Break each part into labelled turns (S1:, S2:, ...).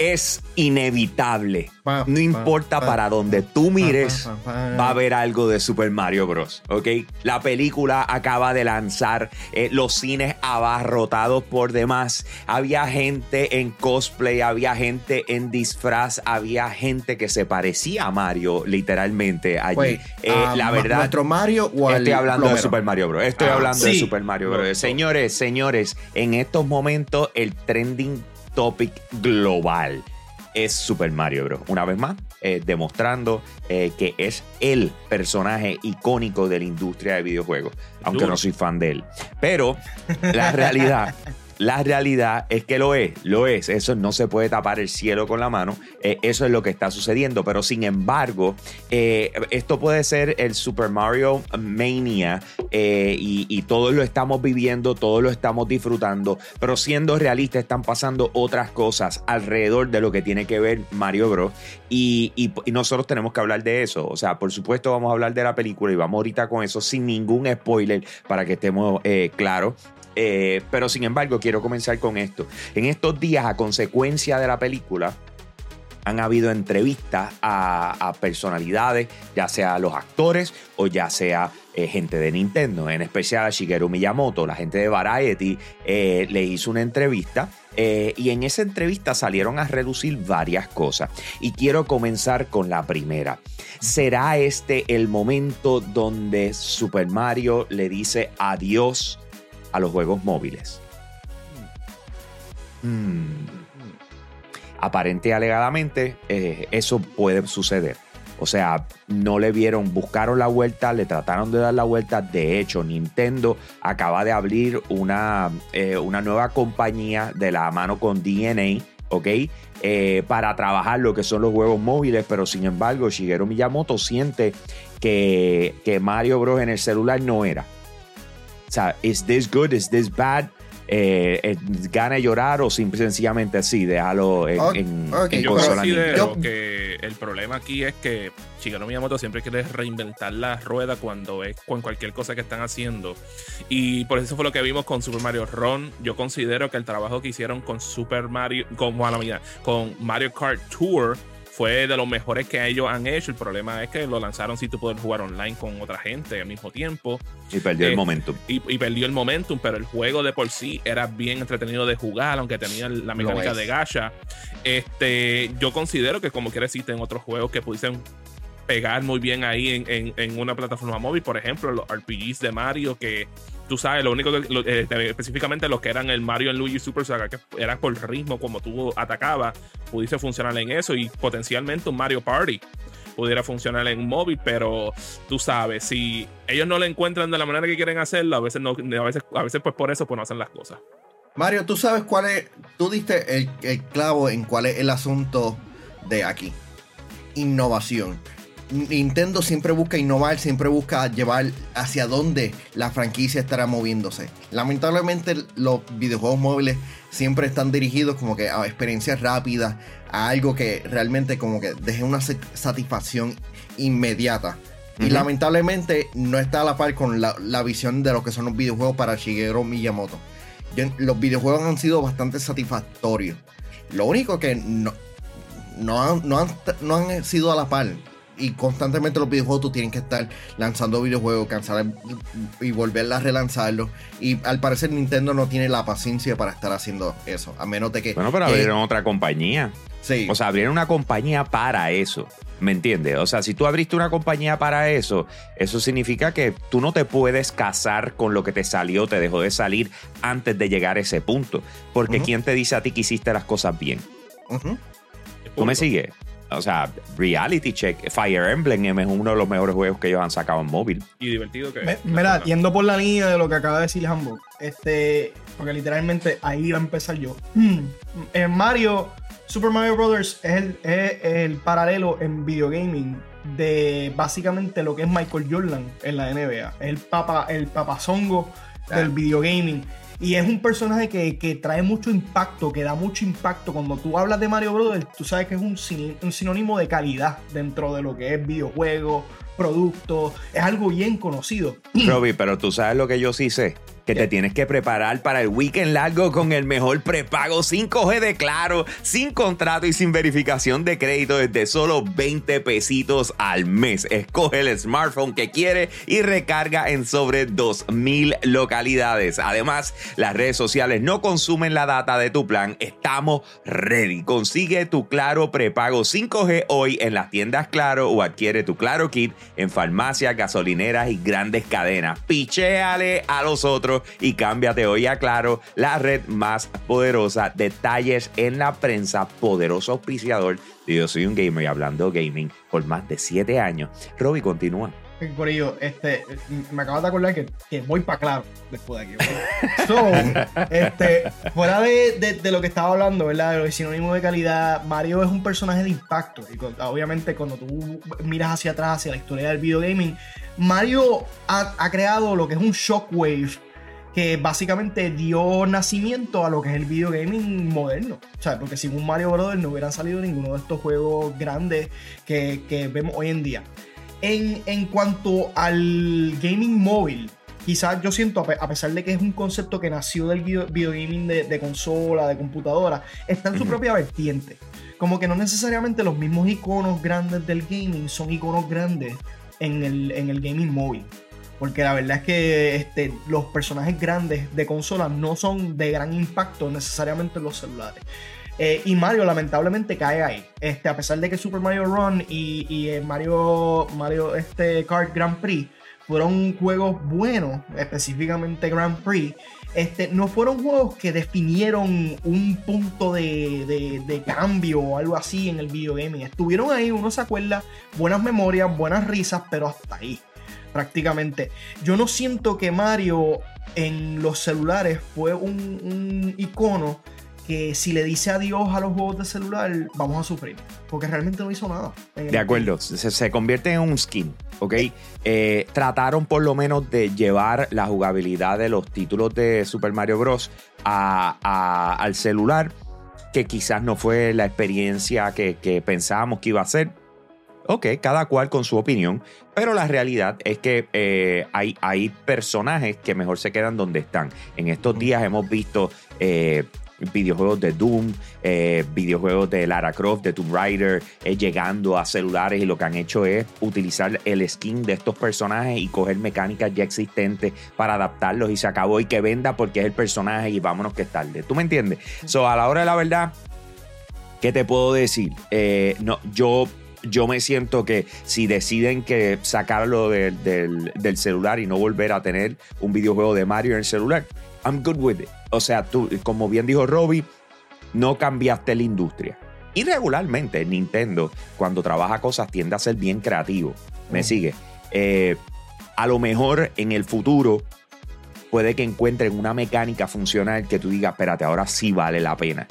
S1: es inevitable. No importa para donde tú mires, va a haber algo de Super Mario Bros. ¿Ok? La película acaba de lanzar eh, los cines abarrotados por demás. Había gente en cosplay, había gente en disfraz, había gente que se parecía a Mario, literalmente, allí. Eh,
S2: ah,
S1: la verdad.
S2: ¿Nuestro Mario o
S1: Estoy hablando de Super Mario Bros. Estoy
S2: Ah,
S1: hablando de. Super Mario Bros. Señores, señores, en estos momentos el trending topic global es Super Mario Bros. Una vez más, eh, demostrando eh, que es el personaje icónico de la industria de videojuegos, aunque no soy fan de él. Pero la realidad... La realidad es que lo es, lo es. Eso no se puede tapar el cielo con la mano. Eh, eso es lo que está sucediendo. Pero sin embargo, eh, esto puede ser el Super Mario Mania eh, y, y todos lo estamos viviendo, todos lo estamos disfrutando. Pero siendo realistas, están pasando otras cosas alrededor de lo que tiene que ver Mario Bros. Y, y- nosotros tenemos que hablar de eso. O sea, por supuesto, vamos a hablar de la película y vamos ahorita con eso sin ningún spoiler para que estemos claros. Eh, pero sin embargo, quiero comenzar con esto. En estos días, a consecuencia de la película, han habido entrevistas a, personalidades, ya sea los actores o ya sea eh, gente de Nintendo, en especial a Shigeru Miyamoto, la gente de Variety, eh, le hizo una entrevista eh, y en esa entrevista salieron a reducir varias cosas. Y quiero comenzar con la primera. ¿Será este el momento donde Super Mario le dice adiós a los juegos móviles? Hmm. Aparente y alegadamente, eh, eso puede suceder. O sea, no le vieron, buscaron la vuelta, le trataron de dar la vuelta. De hecho, Nintendo acaba de abrir una, eh, una nueva compañía de la mano con DNA, ¿ok? Eh, para trabajar lo que son los juegos móviles, pero sin embargo, Shigeru Miyamoto siente que, que Mario Bros. en el celular no era. O sea, ¿is this good? ¿Is this bad? Eh, eh, ¿Gana llorar o simple, sencillamente así? Déjalo en,
S2: Ok,
S1: en-
S2: ok,
S1: en
S3: Yo
S1: consola
S3: considero que el problema aquí es que Shigeru Miyamoto siempre quiere reinventar la rueda cuando es con cualquier cosa que están haciendo. Y por eso fue lo que vimos con Super Mario Run. Yo considero que el trabajo que hicieron con Super Mario, con, mala mía, con Mario Kart Tour fue de los mejores que ellos han hecho. El problema es que lo lanzaron sin tú poder jugar online con otra gente al mismo tiempo.
S1: Y perdió el
S3: Eh,
S1: momento.
S3: y, y perdió el momentum, pero el juego de por sí era bien entretenido de jugar, aunque tenía la mecánica de gacha. Este, yo considero que como quiera existen otros juegos que pudiesen pegar muy bien ahí en, en- en una plataforma móvil, por ejemplo, los RPGs de Mario, que tú sabes, lo único que, eh, específicamente los que eran el Mario en Luigi Super Saga, que era por ritmo como tú atacabas, pudiese funcionar en eso y potencialmente un Mario Party pudiera funcionar en un móvil, pero tú sabes, si ellos no lo encuentran de la manera que quieren hacerlo, a veces no, a veces, a veces pues por eso pues no hacen las cosas.
S2: Mario, tú sabes cuál es. Tú diste el, el clavo en cuál es el asunto de aquí: innovación. Nintendo siempre busca innovar, siempre busca llevar hacia dónde la franquicia estará moviéndose. Lamentablemente, los videojuegos móviles siempre están dirigidos como que a experiencias rápidas, a algo que realmente como que deje una sa- satisfacción inmediata. Y lamentablemente no está a la par con la, la visión de lo que son los videojuegos para Shigeru Miyamoto. Yo- los videojuegos han sido bastante satisfactorios. Lo único que no, no, han, no, han, no han sido a la par. Y constantemente los videojuegos tú tienes que estar lanzando videojuegos, cansar y, volverla a relanzarlos. Y al parecer Nintendo no tiene la paciencia para estar haciendo eso. A menos de que...
S1: Bueno, pero
S2: que-
S1: abrieron otra compañía.
S2: sí.
S1: O sea, abrieron una compañía para eso. ¿Me entiendes? O sea, si tú abriste una compañía para eso, eso significa que tú no te puedes casar con lo que te salió, te dejó de salir antes de llegar a ese punto. Porque
S2: Ujú.
S1: ¿quién te dice a ti que hiciste las cosas bien? ¿Tú me sigues? O sea, Reality Check, Fire Emblem es uno de los mejores juegos que ellos han sacado en móvil.
S3: Y divertido que
S4: Me-
S3: es.
S4: Mira, yendo por la línea de lo que acaba de decir Hambo, este, porque literalmente ahí iba a empezar yo. Hmm, En Mario, Super Mario Brothers es el, es el paralelo en videogaming de básicamente lo que es Michael Jordan en la NBA. Es el papa, el papazongo del videogaming. Y es un personaje que, que trae mucho impacto, que da mucho impacto. Cuando tú hablas de Mario Brothers, tú sabes que es un, un sinónimo de calidad dentro de lo que es videojuegos, productos. Es algo bien conocido.
S1: Robbie, pero tú sabes lo que yo sí sé, que te tienes que preparar para el weekend largo con el mejor prepago 5G de Claro, sin contrato y sin verificación de crédito desde solo 20 pesitos al mes. Escoge el smartphone que quiere y recarga en sobre 2000 localidades. Además, las redes sociales no consumen la data de tu plan. Estamos ready. Consigue tu Claro prepago 5G hoy en las tiendas Claro o adquiere tu Claro Kit en farmacias, gasolineras y grandes cadenas. Pichéale a los otros y cámbiate hoy a Claro, la red más poderosa. Detalles en la prensa, poderoso auspiciador. Yo soy un gamer y hablando gaming por más de 7 años. Robbie, continúa.
S4: Por ello, este, me acabas de acordar que, que voy para claro después de aquí. So, este, fuera de, de, de, lo que estaba hablando, ¿verdad? De sinónimo de calidad, Mario es un personaje de impacto. Y con, obviamente, cuando tú miras hacia atrás, hacia la historia del videogaming, Mario ha, ha creado lo que es un shockwave que básicamente dio nacimiento a lo que es el videogaming moderno. O sea, porque sin un Mario Brothers no hubieran salido ninguno de estos juegos grandes que, que vemos hoy en día. En, en, cuanto al gaming móvil, quizás yo siento, a pesar de que es un concepto que nació del videogaming de, de consola, de computadora, está en su propia vertiente. Como que no necesariamente los mismos iconos grandes del gaming son iconos grandes en el, en el gaming móvil. Porque la verdad es que este, los personajes grandes de consola no son de gran impacto necesariamente en los celulares. Eh, y Mario lamentablemente cae ahí. Este, a pesar de que Super Mario Run y, y Mario, Mario este, Kart Grand Prix fueron juegos buenos, específicamente Grand Prix, este, no fueron juegos que definieron un punto de, de, de, cambio o algo así en el videogaming. Estuvieron ahí, uno se acuerda, buenas memorias, buenas risas, pero hasta ahí, prácticamente. Yo no siento que Mario en los celulares fue un, icono que si le dice adiós a los juegos de celular, vamos a sufrir. Porque realmente no hizo nada.
S1: De acuerdo, se, se, convierte en un skin, ¿ok? Eh, trataron por lo menos de llevar la jugabilidad de los títulos de Super Mario Bros. A, al celular, que quizás no fue la experiencia que pensábamos que iba a ser. Ok, cada cual con su opinión, pero la realidad es que eh, hay, hay personajes que mejor se quedan donde están. En estos días hemos visto eh, videojuegos de Doom, eh, videojuegos de Lara Croft, de Tomb Raider, llegando a celulares y lo que han hecho es utilizar el skin de estos personajes y coger mecánicas ya existentes para adaptarlos y se acabó y que venda porque es el personaje y vámonos que es tarde. ¿Tú me entiendes? So, a la hora de la verdad, ¿qué te puedo decir? Eh, no, yo yo me siento que si deciden que sacarlo de, del, del, celular y no volver a tener un videojuego de Mario en el celular, I'm good with it. O sea, tú, como bien dijo Robbie, no cambiaste la industria. Y regularmente Nintendo, cuando trabaja cosas, tiende a ser bien creativo. ¿Me sigue? Eh, a lo mejor en el futuro puede que encuentren una mecánica funcional que tú digas, espérate, ahora sí vale la pena.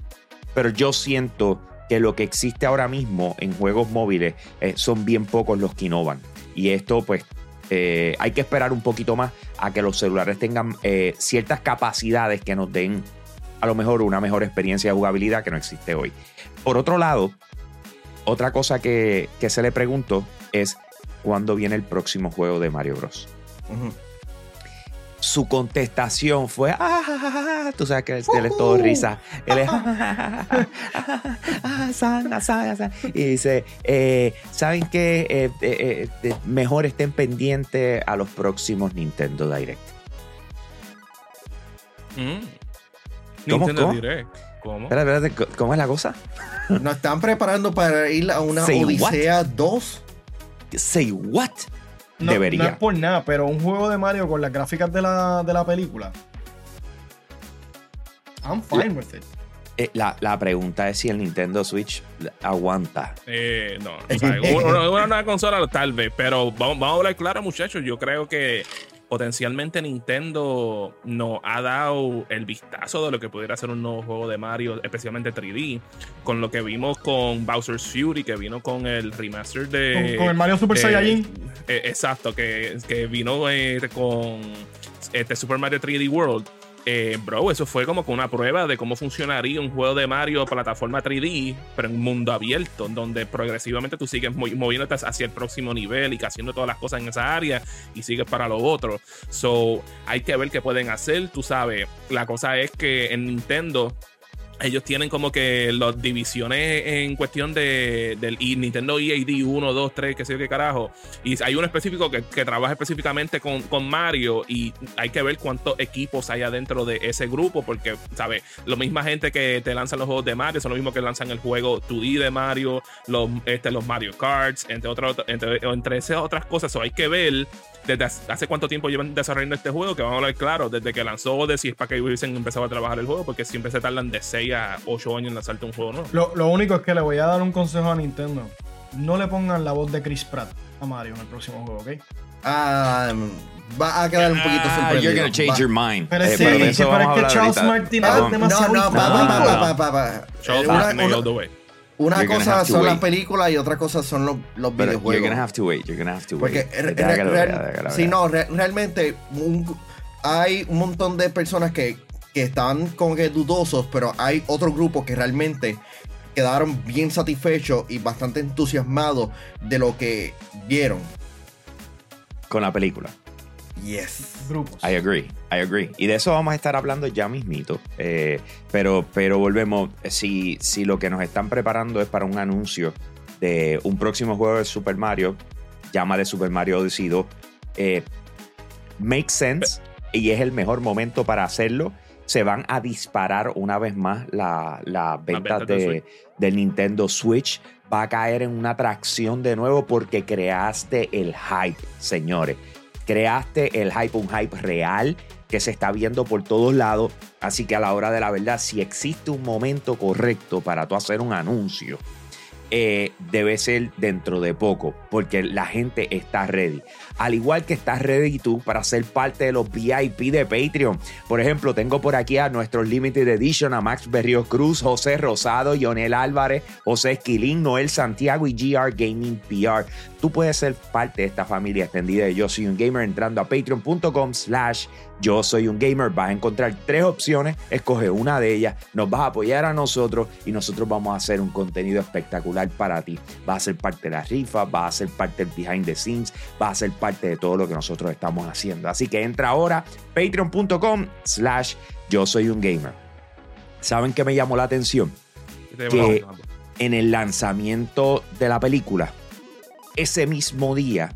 S1: Pero yo siento que lo que existe ahora mismo en juegos móviles eh, son bien pocos los que innovan. Y esto pues eh, hay que esperar un poquito más a que los celulares tengan eh, ciertas capacidades que nos den a lo mejor una mejor experiencia de jugabilidad que no existe hoy. Por otro lado, otra cosa que, que se le preguntó es cuándo viene el próximo juego de Mario Bros. Su contestación fue, ah, tú sabes que él, él es todo risa. Él es, y dice, eh, ¿saben qué? Eh, eh, eh, mejor estén pendientes a los próximos Nintendo Direct.
S3: Mm.
S1: ¿Cómo,
S3: Nintendo
S1: cómo?
S3: Direct. ¿Cómo?
S1: Espera, espérate, ¿cómo es la cosa?
S2: Nos están preparando para ir a una
S1: Say
S2: Odisea 2.
S1: Say what?
S4: No,
S1: Debería.
S4: no es por nada, pero un juego de Mario con las gráficas de la, de la película. I'm fine with it.
S1: Eh, la, la, pregunta es si el Nintendo Switch aguanta.
S3: Eh, no, o sea, una, una, una, consola tal vez, pero vamos, vamos a hablar claro, muchachos. Yo creo que potencialmente Nintendo nos ha dado el vistazo de lo que pudiera ser un nuevo juego de Mario, especialmente 3D, con lo que vimos con Bowser's Fury, que vino con el remaster de...
S4: Con, con el Mario Super
S3: eh,
S4: Saiyajin.
S3: Eh, exacto, que, que vino eh, con este Super Mario 3D World. Eh, bro, eso fue como que una prueba de cómo funcionaría un juego de Mario plataforma 3D, pero en un mundo abierto, donde progresivamente tú sigues moviéndote hacia el próximo nivel y haciendo todas las cosas en esa área y sigues para lo otro. So, hay que ver qué pueden hacer, tú sabes. La cosa es que en Nintendo ellos tienen como que las divisiones en cuestión de, del Nintendo EAD 1, 2, 3, qué sé yo qué carajo. Y hay uno específico que, trabaja específicamente con, con, Mario y hay que ver cuántos equipos hay adentro de ese grupo porque, ¿sabes? La misma gente que te lanzan los juegos de Mario son los mismos que lanzan el juego 2D de Mario, los, este, los Mario Karts, entre, otras entre, entre esas otras cosas. So hay que ver desde hace cuánto tiempo llevan desarrollando este juego, que vamos a hablar claro, desde que lanzó Odyssey es para que hubiesen empezado a trabajar el juego, porque siempre se tardan de 6 a 8 años en lanzarte un juego, ¿no?
S4: Lo, lo único es que le voy a dar un consejo a Nintendo. No le pongan la voz de Chris Pratt a Mario en el próximo juego, ¿ok?
S2: Ah, va a quedar un poquito ah, sorprendido.
S1: You're gonna change your mind.
S4: Pero eh, sí, pero, es que Charles Martin es demasiado
S2: No, no, pa, pa, pa, pa, pa,
S3: Charles Martin all the way.
S2: Una cosa son las películas y otra cosa son los, los videojuegos.
S1: You're gonna have to wait. You're gonna have to wait.
S2: Porque si no, realmente hay un montón de personas que, que están como que dudosos, pero hay otro grupo que realmente quedaron bien satisfechos y bastante entusiasmados de lo que vieron.
S1: Con la película.
S2: Yes.
S4: Grupos.
S1: I agree, I agree. Y de eso vamos a estar hablando ya mismito. Eh, pero, pero volvemos, si, si lo que nos están preparando es para un anuncio de un próximo juego de Super Mario, llama de Super Mario Odyssey 2, eh, makes sense y es el mejor momento para hacerlo. Se van a disparar una vez más las la ventas de, del Nintendo Switch. Va a caer en una atracción de nuevo porque creaste el hype, señores creaste el hype, un hype real que se está viendo por todos lados. Así que a la hora de la verdad, si existe un momento correcto para tú hacer un anuncio, eh, debe ser dentro de poco, porque la gente está ready. Al igual que estás ready tú para ser parte de los VIP de Patreon. Por ejemplo, tengo por aquí a nuestros Limited Edition, a Max Berrios Cruz, José Rosado, Yonel Álvarez, José Esquilín, Noel Santiago y GR Gaming PR. Tú puedes ser parte de esta familia extendida de Yo Soy Un Gamer entrando a patreon.com slash yo soy un gamer, vas a encontrar tres opciones, escoge una de ellas, nos vas a apoyar a nosotros y nosotros vamos a hacer un contenido espectacular para ti. Vas a ser parte de la rifa, vas a ser parte del behind the scenes, vas a ser parte de todo lo que nosotros estamos haciendo. Así que entra ahora patreon.com slash yo soy un gamer. ¿Saben qué me llamó la atención? Que en el lanzamiento de la película, ese mismo día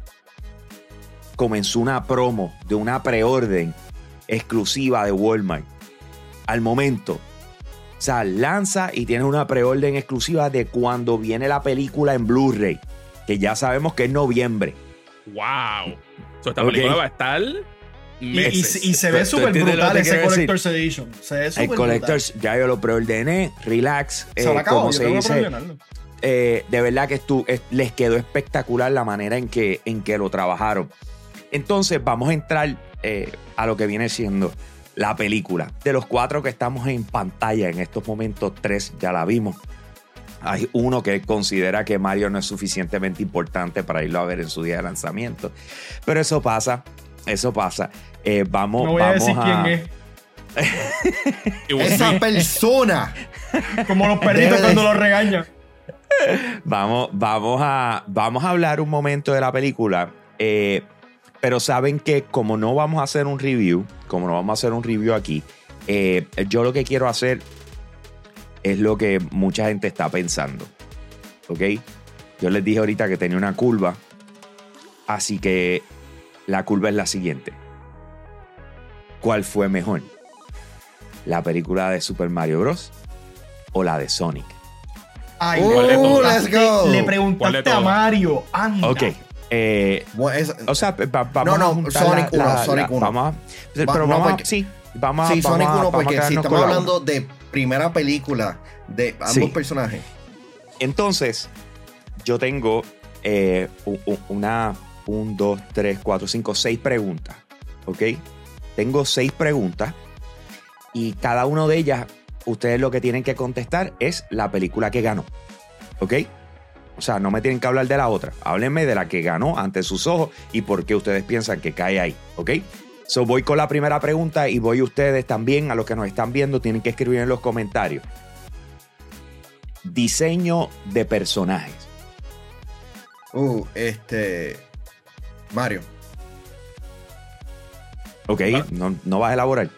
S1: comenzó una promo de una preorden exclusiva de Walmart. Al momento. O sea, lanza y tiene una preorden exclusiva de cuando viene la película en Blu-ray. Que ya sabemos que es noviembre.
S3: ¡Wow! esta película va a estar.
S4: Y, se ve súper brutal ese Collector's Edition. Se ve
S1: el Collector's, ya yo lo preordené. Relax.
S4: Se eh, como se dice.
S1: Eh, de verdad que estu, les quedó espectacular la manera en que, en que lo trabajaron. Entonces, vamos a entrar eh, a lo que viene siendo la película. De los cuatro que estamos en pantalla en estos momentos, tres ya la vimos. Hay uno que considera que Mario no es suficientemente importante para irlo a ver en su día de lanzamiento. Pero eso pasa, eso pasa. Eh, vamos,
S4: no voy
S1: a
S4: decir quién es.
S2: Esa persona.
S4: Como los perritos cuando los regañan.
S1: Vamos, vamos, a, vamos a hablar un momento de la película. Eh, pero saben que como no vamos a hacer un review, como no vamos a hacer un review aquí, eh, yo lo que quiero hacer es lo que mucha gente está pensando. ¿Ok? Yo les dije ahorita que tenía una curva. Así que la curva es la siguiente. ¿Cuál fue mejor? ¿La película de Super Mario Bros. o la de Sonic?
S2: Ay, uh, let's go.
S4: Le preguntaste a Mario. Anda.
S1: Ok, eh, o sea, vamos
S2: no, no, Sonic 1, Sonic 1.
S1: Vamos pero vamos sí, vamos
S2: sí, Sonic 1, porque
S1: si
S2: estamos hablando de primera película de ambos personajes.
S1: Entonces, yo tengo eh, una, un, dos, tres, cuatro, cinco, seis preguntas. ¿Ok? Tengo seis preguntas y cada una de ellas, ustedes lo que tienen que contestar es la película que ganó. ¿Ok? O sea, no me tienen que hablar de la otra. Háblenme de la que ganó ante sus ojos y por qué ustedes piensan que cae ahí. ¿Ok? So voy con la primera pregunta y voy ustedes también, a los que nos están viendo, tienen que escribir en los comentarios. Diseño de personajes.
S2: Uh, este. Mario.
S1: Ok,
S3: Va.
S1: no, no vas a elaborar.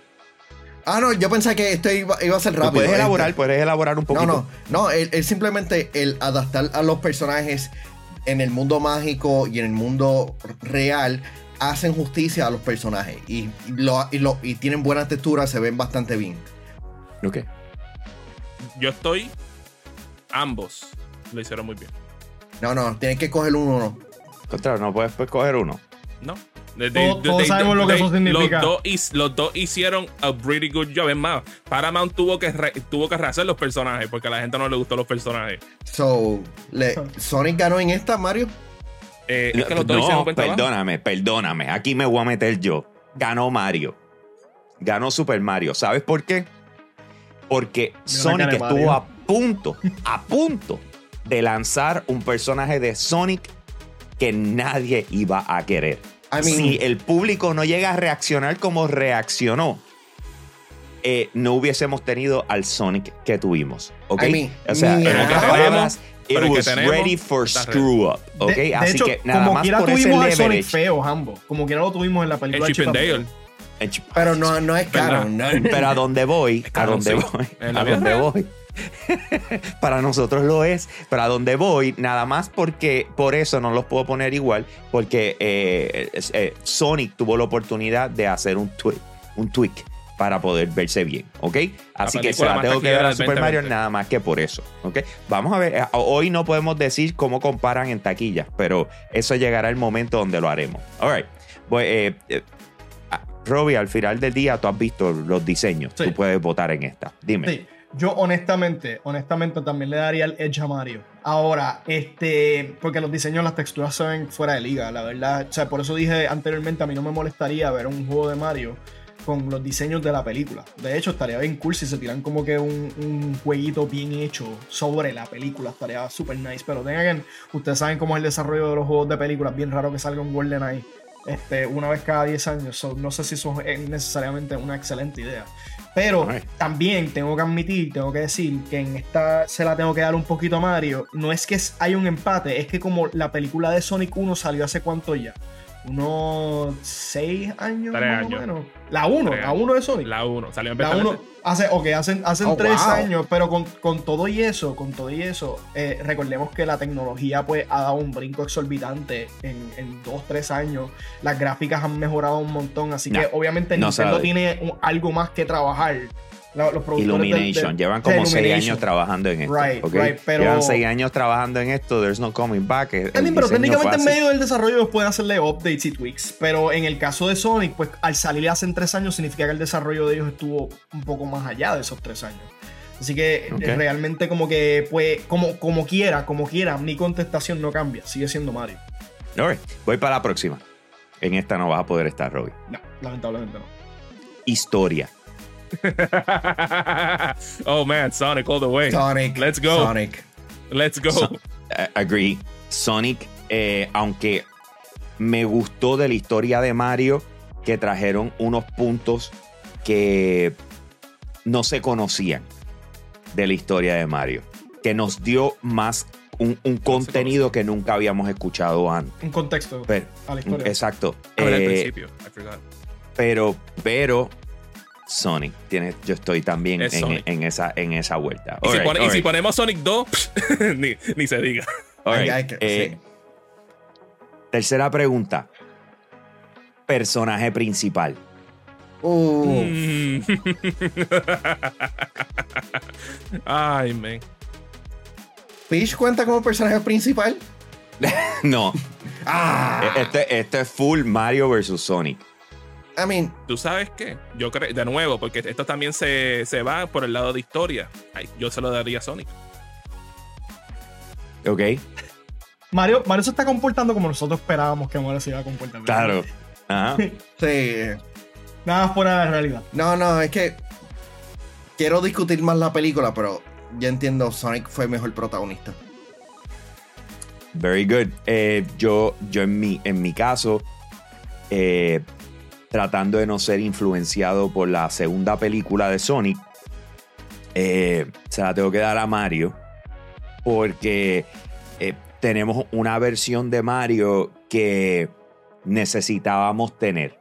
S2: Ah, no, yo pensé que esto iba, iba a ser rápido.
S1: puedes elaborar,
S2: Este,
S1: puedes elaborar un poquito.
S2: No, no, no, él simplemente el adaptar a los personajes en el mundo mágico y en el mundo real hacen justicia a los personajes y, y lo, y, lo- y tienen buena textura, se ven bastante bien.
S1: Ok.
S3: Yo estoy. Ambos lo hicieron muy bien.
S2: No, no, tienes que coger uno. uno.
S1: Contra, no puedes pues, coger uno.
S3: ¿No? De-
S4: Todos- todos sabemos lo que eso significa.
S3: Los dos, his- los dos hicieron a pretty good job. Es más, Paramount tuvo que, re- tuvo que rehacer los personajes porque a la gente no le gustó los personajes.
S2: So, le- Sonic ganó en esta, Mario.
S3: Eh, es que los dos hicieron
S1: No, perdóname, perdóname. Aquí me voy a meter yo. Ganó Mario. Ganó Super Mario. ¿Sabes por qué? Porque Sonic estuvo
S4: Mario.
S1: a punto, a punto de lanzar un personaje de Sonic que nadie iba a querer.
S2: I mean-
S1: si el público no llega a reaccionar como reaccionó, eh, no hubiésemos tenido al Sonic que tuvimos. ¿Ok?
S2: I mean,
S1: o sea, en otras palabras, it
S3: que
S1: was
S3: tenemos
S1: ready for screw up. ¿Ok?
S4: De, de
S1: Así
S4: hecho,
S1: que nada
S4: como
S1: más
S4: quiera
S1: por ese
S4: tuvimos al Sonic
S1: leverage.
S4: feo, ambos. Como quiera lo tuvimos en la película
S3: Chip and
S4: Chip and
S3: Dale.
S1: en Chip-
S2: Pero no, no es no.
S1: Pero a dónde voy, a
S3: sí.
S1: voy, a
S3: real.
S1: voy. Para nosotros lo es, pero a dónde voy, nada más porque por eso no los puedo poner igual, porque eh, eh, Sonic tuvo la oportunidad de hacer un tweak, un tweak para poder verse bien, ¿ok? Así que se la tengo que dar a Super Mario
S3: 2020.
S1: nada más que por eso, ¿ok? Vamos a ver, eh, hoy no podemos decir cómo comparan en taquillas, pero eso llegará el momento donde lo haremos. All right. Voy, eh, eh, ah, Robbie, al final del día tú has visto los diseños.
S4: Sí.
S1: Tú puedes votar en esta. Dime.
S4: Sí, yo honestamente, honestamente también le daría el Edge a Mario. Ahora, este, porque los diseños, las texturas se ven fuera de liga, la verdad. O sea, por eso dije anteriormente, a mí no me molestaría ver un juego de Mario con los diseños de la película. De hecho, estaría bien cool si se tiran como que un, un jueguito bien hecho sobre la película. Estaría súper nice. Pero tengan que, ustedes saben cómo es el desarrollo de los juegos de películas. Bien raro que salga un GoldenEye este, una vez cada 10 años. So, no sé si eso es necesariamente una excelente idea. Pero también tengo que admitir, tengo que decir que en esta se la tengo que dar un poquito a Mario. No es que hay un empate, es que como la película de Sonic 1 salió hace cuánto ya. Unos 6 años
S3: Tres
S4: más
S3: años.
S4: o menos. La 1,
S3: Tres
S4: la
S3: años.
S4: 1 de Sonic.
S3: La 1. Salió en
S4: La
S3: beta
S4: 1
S3: tester.
S4: hace, ok, hacen, hacen
S2: Oh,
S4: tres
S2: wow.
S4: años, pero con, con todo y eso, con todo y eso, eh, recordemos que la tecnología pues ha dado un brinco exorbitante en, en dos, tres años. Las gráficas han mejorado un montón, así
S1: Nah,
S4: que obviamente
S1: no
S4: Nintendo
S1: sabe.
S4: tiene un- algo más que trabajar. La- los productores del-
S1: Illumination.
S4: del-
S1: Llevan como seis años trabajando en esto.
S4: Right,
S1: ¿ok?
S4: right, pero-
S1: Llevan seis años trabajando en esto. There's no coming back. El
S4: pero técnicamente en medio del desarrollo ellos pueden hacerle updates y tweaks. Pero en el caso de Sonic, pues al salir hace tres años significa que el desarrollo de ellos estuvo un poco más allá de esos tres años. Así que eh, realmente como que, pues, como, como quiera, como quiera, mi contestación no cambia. Sigue siendo Mario.
S1: Right. Voy para la próxima. En esta no vas a poder estar, Robbie.
S4: No, lamentablemente no.
S1: Historia.
S3: oh man, Sonic all the way.
S2: Sonic.
S3: Let's go.
S2: Sonic.
S3: Let's go.
S1: So- agree. Sonic, eh, aunque me gustó de la historia de Mario, que trajeron unos puntos que no se conocían de la historia de Mario, que nos dio más un, un contenido que nunca habíamos escuchado antes.
S4: Un contexto
S1: Pero-
S4: a la historia.
S1: exacto.
S3: Al
S1: Eh,
S3: principio. I forgot.
S1: pero, pero Sonic, tiene, yo estoy también
S3: Es
S1: en, esa, en esa vuelta.
S3: Y, si,
S1: Alright,
S3: pone- y si
S1: alright,
S3: ponemos Sonic 2, ni, ni se diga.
S2: que-
S1: Eh,
S2: sí.
S1: Tercera pregunta. Personaje principal.
S2: Uh,
S3: Mm. Ay, man.
S2: Peach cuenta como personaje principal.
S1: No,
S2: Ah,
S1: este, este es full Mario versus Sonic.
S2: I mean,
S3: ¿Tú sabes qué? Yo creo, de nuevo, porque esto también se, se va por el lado de historia. Ay, yo se lo daría a Sonic.
S1: ¿Ok?
S4: Mario, Mario se está comportando como nosotros esperábamos que Mario se iba a comportar.
S1: Claro. Ajá.
S2: sí.
S4: Nada fuera de la realidad.
S2: No, no, es que quiero discutir más la película, pero ya entiendo, Sonic fue mejor protagonista.
S1: Very good. Eh, yo, yo en mi, en mi caso, eh, tratando de no ser influenciado por la segunda película de Sonic, eh, se la tengo que dar a Mario porque eh, tenemos una versión de Mario que necesitábamos tener.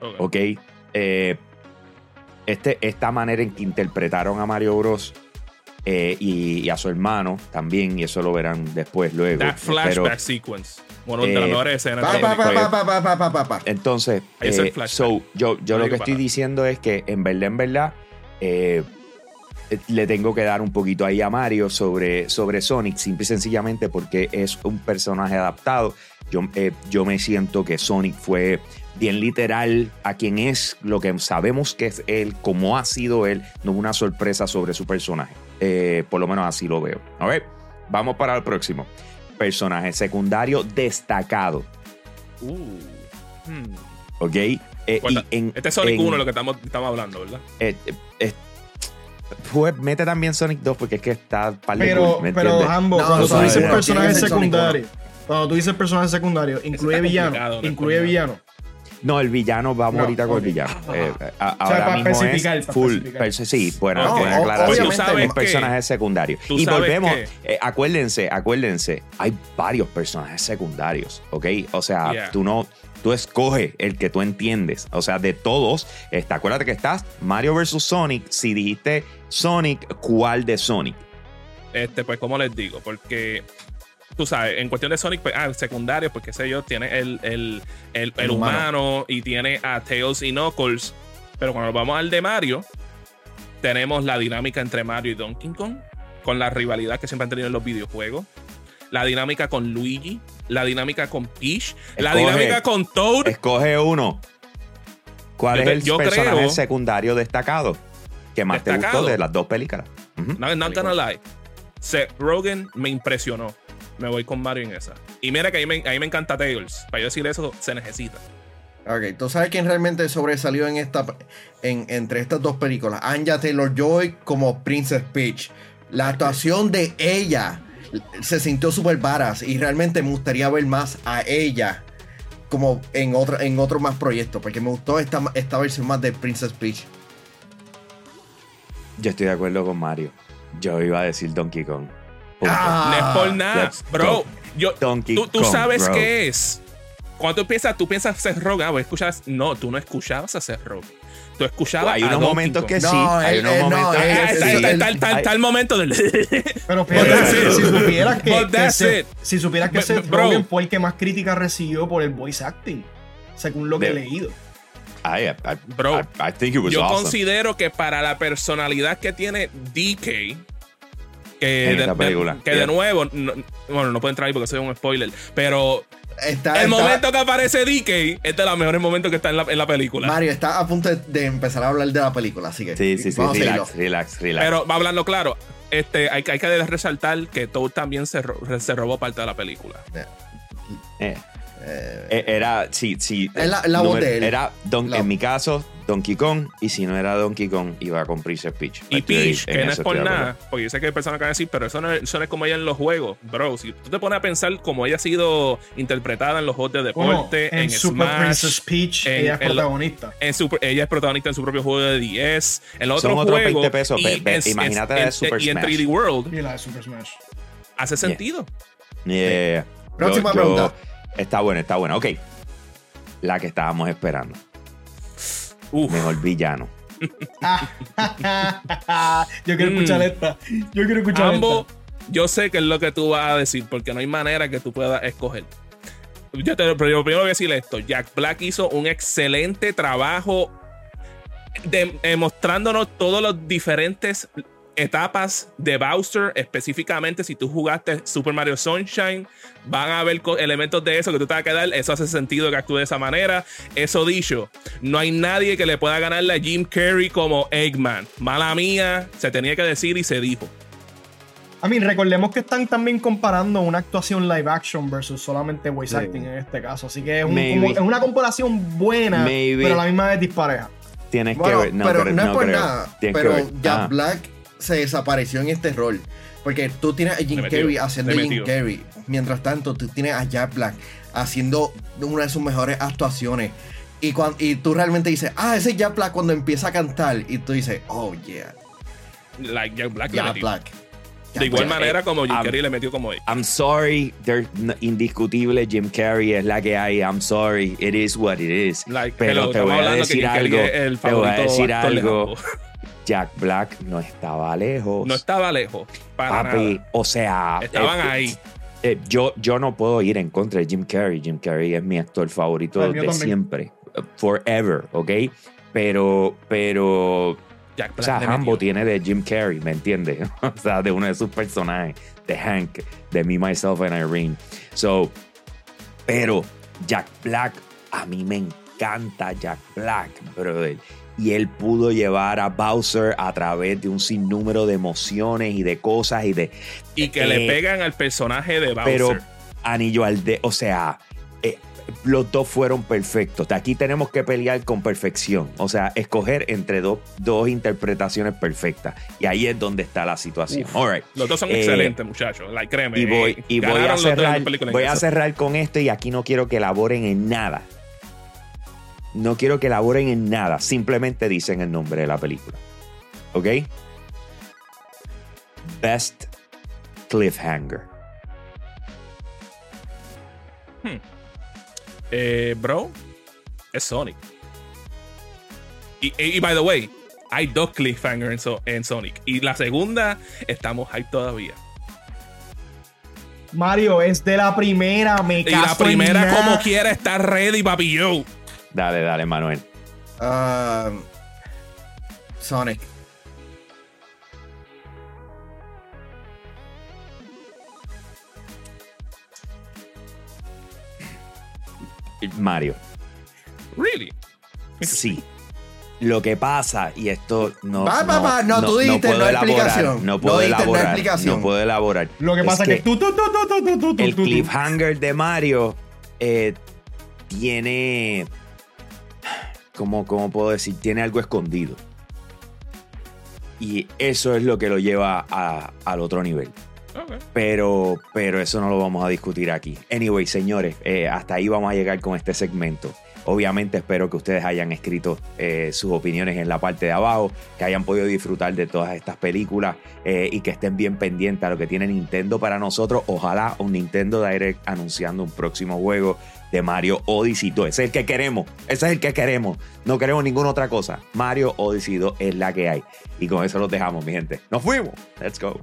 S3: Ok.
S1: ¿ok? Eh, este, esta manera en que interpretaron a Mario Bros. eh, y, y a su hermano también, y eso lo verán después, luego.
S3: That flashback
S1: Pero,
S3: sequence. Bueno, de las mejores escenas.
S1: Entonces,
S3: es
S1: eh, so, yo, yo
S3: No
S1: lo que estoy
S3: para.
S1: diciendo es que en verdad, en verdad, eh, eh, le tengo que dar un poquito ahí a Mario sobre, sobre Sonic, simple y sencillamente porque es un personaje adaptado. Yo, eh, yo me siento que Sonic fue bien literal a quien es, lo que sabemos que es él, cómo ha sido él, no una sorpresa sobre su personaje. Eh, por lo menos así lo veo. A ver, vamos para el próximo. Personaje secundario destacado.
S3: Uh. Hmm.
S1: ¿Ok? Eh, y
S3: Cuenta-
S1: en-
S3: Este es Sonic
S1: en-
S3: 1 lo que estamos, estamos hablando, ¿verdad?
S1: eh, eh, fue- mete también Sonic 2 porque es que está par de
S4: Pero,
S1: cool, ¿me
S4: pero? Hambo,
S2: No,
S4: cuando tú dices personaje secundario, cuando tú dices personaje secundario, incluye villano, incluye villano.
S1: No, el villano, vamos
S4: No,
S1: ahorita con el villano. Eh, a-
S4: sea,
S1: ahora
S4: para
S1: mismo es full. sí, bueno,
S3: No,
S1: buena
S2: o-
S1: aclaración.
S3: sabes
S1: un
S3: que-
S1: personaje secundario. Y volvemos, eh, acuérdense, acuérdense, hay varios personajes secundarios, ¿ok? O sea,
S3: Yeah.
S1: tú no, tú escoges el que tú entiendes. O sea, de todos, está, acuérdate que estás Mario versus Sonic. Si dijiste Sonic, ¿cuál de Sonic?
S3: Este, pues, ¿cómo les digo? Porque tú sabes, en cuestión de Sonic, pues, ah, secundario, pues qué sé yo, tiene el, el, el, el
S2: humano.
S3: humano. y tiene a Tails y Knuckles. Pero cuando vamos al de Mario, tenemos la dinámica entre Mario y Donkey Kong, con la rivalidad que siempre han tenido en los videojuegos. La dinámica con Luigi, la dinámica con Peach, la dinámica con Toad.
S1: Escoge uno. ¿Cuál
S3: Yo
S1: es el
S3: yo
S1: personaje
S3: creo-
S1: secundario destacado que más te gustó de las dos películas? Ujú.
S3: No, not gonna lie. Seth Rogen me impresionó. Me voy con Mario en esa. Y mira que a mí me, a mí me encanta Tails. Para yo decir eso, se necesita.
S2: Ok, ¿tú sabes quién realmente sobresalió en esta, en, entre estas dos películas? Anya Taylor Joy como Princess Peach. La actuación de ella se sintió súper varas y realmente me gustaría ver más a ella como en otro, en otro más proyectos porque me gustó esta, esta versión más de Princess Peach.
S1: Yo estoy de acuerdo con Mario. Yo iba a decir Donkey Kong. Punto.
S2: Ah,
S3: no es por nada. Bro, yo,
S1: Donkey
S3: tú, tú
S1: Kong,
S3: sabes
S1: bro.
S3: qué es. Cuando tú piensas, tú piensas Seth Rogen, ah, pues escuchas. No, tú no escuchabas a Seth Rogen. Tú escuchabas
S1: hay
S3: a
S1: unos
S3: Donkey
S1: momentos
S3: Kong.
S1: que sí.
S2: No,
S1: hay unos momentos que
S3: Está el momento del.
S4: Pero
S3: it.
S4: si supieras que, que
S3: it.
S4: si supieras que
S3: But-
S4: Seth
S3: bro.
S4: Rogen fue el que más críticas recibió por el voice acting, según lo que he leído.
S1: I, I-
S3: Bro,
S1: I- I think it was
S3: Yo
S1: awesome.
S3: considero que para la personalidad que tiene DK, que,
S1: En
S3: de,
S1: esta
S3: de-
S1: película,
S3: que
S1: yeah.
S3: de nuevo, no- bueno, no puedo entrar ahí porque soy un spoiler, pero
S2: Está,
S3: el
S2: está-
S3: momento que aparece DK es de los mejores momentos que está en la, en la película.
S2: Mario está a punto de, empezar a hablar de la película, así que
S1: Sí, sí, sí.
S2: vamos
S1: Relax, relax, relax.
S3: Pero va hablando claro, este, hay, que- hay que resaltar que Toad también se, ro- se robó parte de la película.
S1: Eh,
S2: Eh,
S1: eh, era, sí, sí.
S2: La- la él.
S1: Era, Don-
S2: La-
S1: en mi caso, Donkey Kong. Y si no era Donkey Kong, iba con Princess Peach.
S3: Y Peach, que no es por nada, porque yo sé que hay personas que van a decir, pero eso no, es, eso no es como ella en los juegos, bro. Si tú te pones a pensar como ella ha sido interpretada en los juegos de deporte,
S4: en,
S3: en,
S4: Super
S3: Smash,
S4: Princess Peach,
S3: en-
S4: ella es
S3: en
S4: protagonista.
S3: en super- ella es protagonista en su propio juego de 10, en los
S1: Son
S3: otros
S1: otros
S3: juegos.
S1: 20 pesos,
S3: y
S1: ve- ve,
S3: es-
S1: imagínate la de
S3: en-
S1: Super
S3: Y en
S1: Smash.
S3: 3D World
S4: Y la de Super Smash.
S3: hace sentido.
S1: Yeah.
S2: Próxima pregunta.
S1: Está bueno, está bueno. Ok. La que estábamos esperando.
S3: Uf.
S1: Mejor villano.
S4: Yo quiero
S3: Mm.
S4: escuchar esta. Yo quiero escuchar
S3: Ambos,
S4: esta.
S3: yo sé que es lo que tú vas a decir, porque no hay manera que tú puedas escoger. Yo te, pero yo primero voy a decir esto: Jack Black hizo un excelente trabajo de- eh, mostrándonos todos los diferentes etapas de Bowser, específicamente si tú jugaste Super Mario Sunshine, van a haber elementos de eso que tú te vas a quedar, eso hace sentido que actúe de esa manera. Eso dicho, no hay nadie que le pueda ganarle a Jim Carrey como Eggman. Mala mía, se tenía que decir y se dijo.
S4: A mí, recordemos que están también comparando una actuación live action versus solamente voice acting en este caso. Así que es, un-
S1: Maybe.
S4: como- es una comparación buena,
S1: Maybe.
S4: pero a la misma vez dispareja.
S1: Tienes
S2: Bueno,
S1: que ver. No,
S2: pero no es por
S1: creo.
S2: nada.
S1: Tienes
S2: pero. Jack
S1: Ah.
S2: Black se desapareció en este rol. Porque tú tienes a Jim Carrey haciendo Jim. Carrey. Mientras tanto, tú tienes a Jack Black haciendo una de sus mejores actuaciones. Y, cuan- y tú realmente dices, ah, ese es Jack Black cuando empieza a cantar. Y tú dices, oh yeah,
S3: Like Jack Black.
S2: Jack. Black.
S3: De igual
S1: Black.
S3: manera como Jim Carrey le metió como él.
S1: I'm sorry, there's no- indiscutible Jim Carrey es la que hay. I'm sorry, it is what it is.
S3: Like,
S1: Pero
S3: hello,
S1: te voy a
S3: hablando que
S1: decir
S3: Jim Carrey
S1: algo.
S3: es el
S1: Te voy a decir algo. Jack Black no estaba lejos.
S3: No estaba lejos. Para
S1: Papi,
S3: nada.
S1: o sea,
S3: Estaban
S1: eh,
S3: ahí.
S1: eh, yo, yo no puedo ir en contra de Jim Carrey. Jim Carrey es mi actor favorito
S4: mío
S1: de
S4: también.
S1: siempre. Forever, ¿ok? Pero, pero
S3: Jack
S1: O
S3: Black
S1: sea,
S3: le
S1: Hambo
S3: metió.
S1: tiene de Jim Carrey, ¿me entiendes? o sea, de uno de sus personajes, de Hank, de Me, Myself and Irene. So, pero Jack Black, a mí me encanta Jack Black, brother. Y él pudo llevar a Bowser a través de un sinnúmero de emociones y de cosas y de...
S3: Y que
S1: eh,
S3: le pegan al personaje de Bowser.
S1: Pero anillo al de... O sea, eh, los dos fueron perfectos. De aquí tenemos que pelear con perfección. O sea, escoger entre dos, dos interpretaciones perfectas. Y ahí es donde está la situación.
S3: Uf.
S1: All right.
S3: Los dos son
S1: Eh,
S3: excelentes, muchachos. Like, créeme.
S1: Y voy,
S3: eh,
S1: y voy a cerrar, voy a cerrar con esto y aquí no quiero que elaboren en nada. No quiero que elaboren en nada. Simplemente dicen el nombre de la película. ¿Ok? Best Cliffhanger.
S3: Eh, bro, es Sonic. Y, y- y, by the way, hay dos cliffhangers en, So- en Sonic. Y la segunda, estamos ahí todavía.
S4: Mario, es de la primera, me
S3: Y la primera, como quiera, está ready, papi yo.
S1: Dale, dale, Manuel.
S2: Um, Sonic.
S1: Mario.
S3: Really?
S1: Sí. Lo que pasa, y esto no.
S2: Va, no, va, no, no, tú dijiste, no,
S1: puedo
S2: no
S1: elaborar,
S2: explicación.
S1: No puedo
S2: dijiste,
S1: elaborar. No, puedo elaborar.
S4: Lo que es pasa que, que tú, tú, tú, tú, tú, tú,
S1: El cliffhanger de Mario eh, tiene ¿cómo, ¿Cómo puedo decir? Tiene algo escondido. Y eso es lo que lo lleva a- al otro nivel. Pero, pero eso no lo vamos a discutir aquí. Anyway, señores, eh, hasta ahí vamos a llegar con este segmento. Obviamente espero que ustedes hayan escrito eh, sus opiniones en la parte de abajo, que hayan podido disfrutar de todas estas películas eh, y que estén bien pendientes a lo que tiene Nintendo para nosotros. Ojalá un Nintendo Direct anunciando un próximo juego de Mario Odyssey 2. Ese es el que queremos. Ese es el que queremos. No queremos ninguna otra cosa. Mario Odyssey 2 es la que hay. Y con eso los dejamos, mi gente. Nos fuimos. Let's go.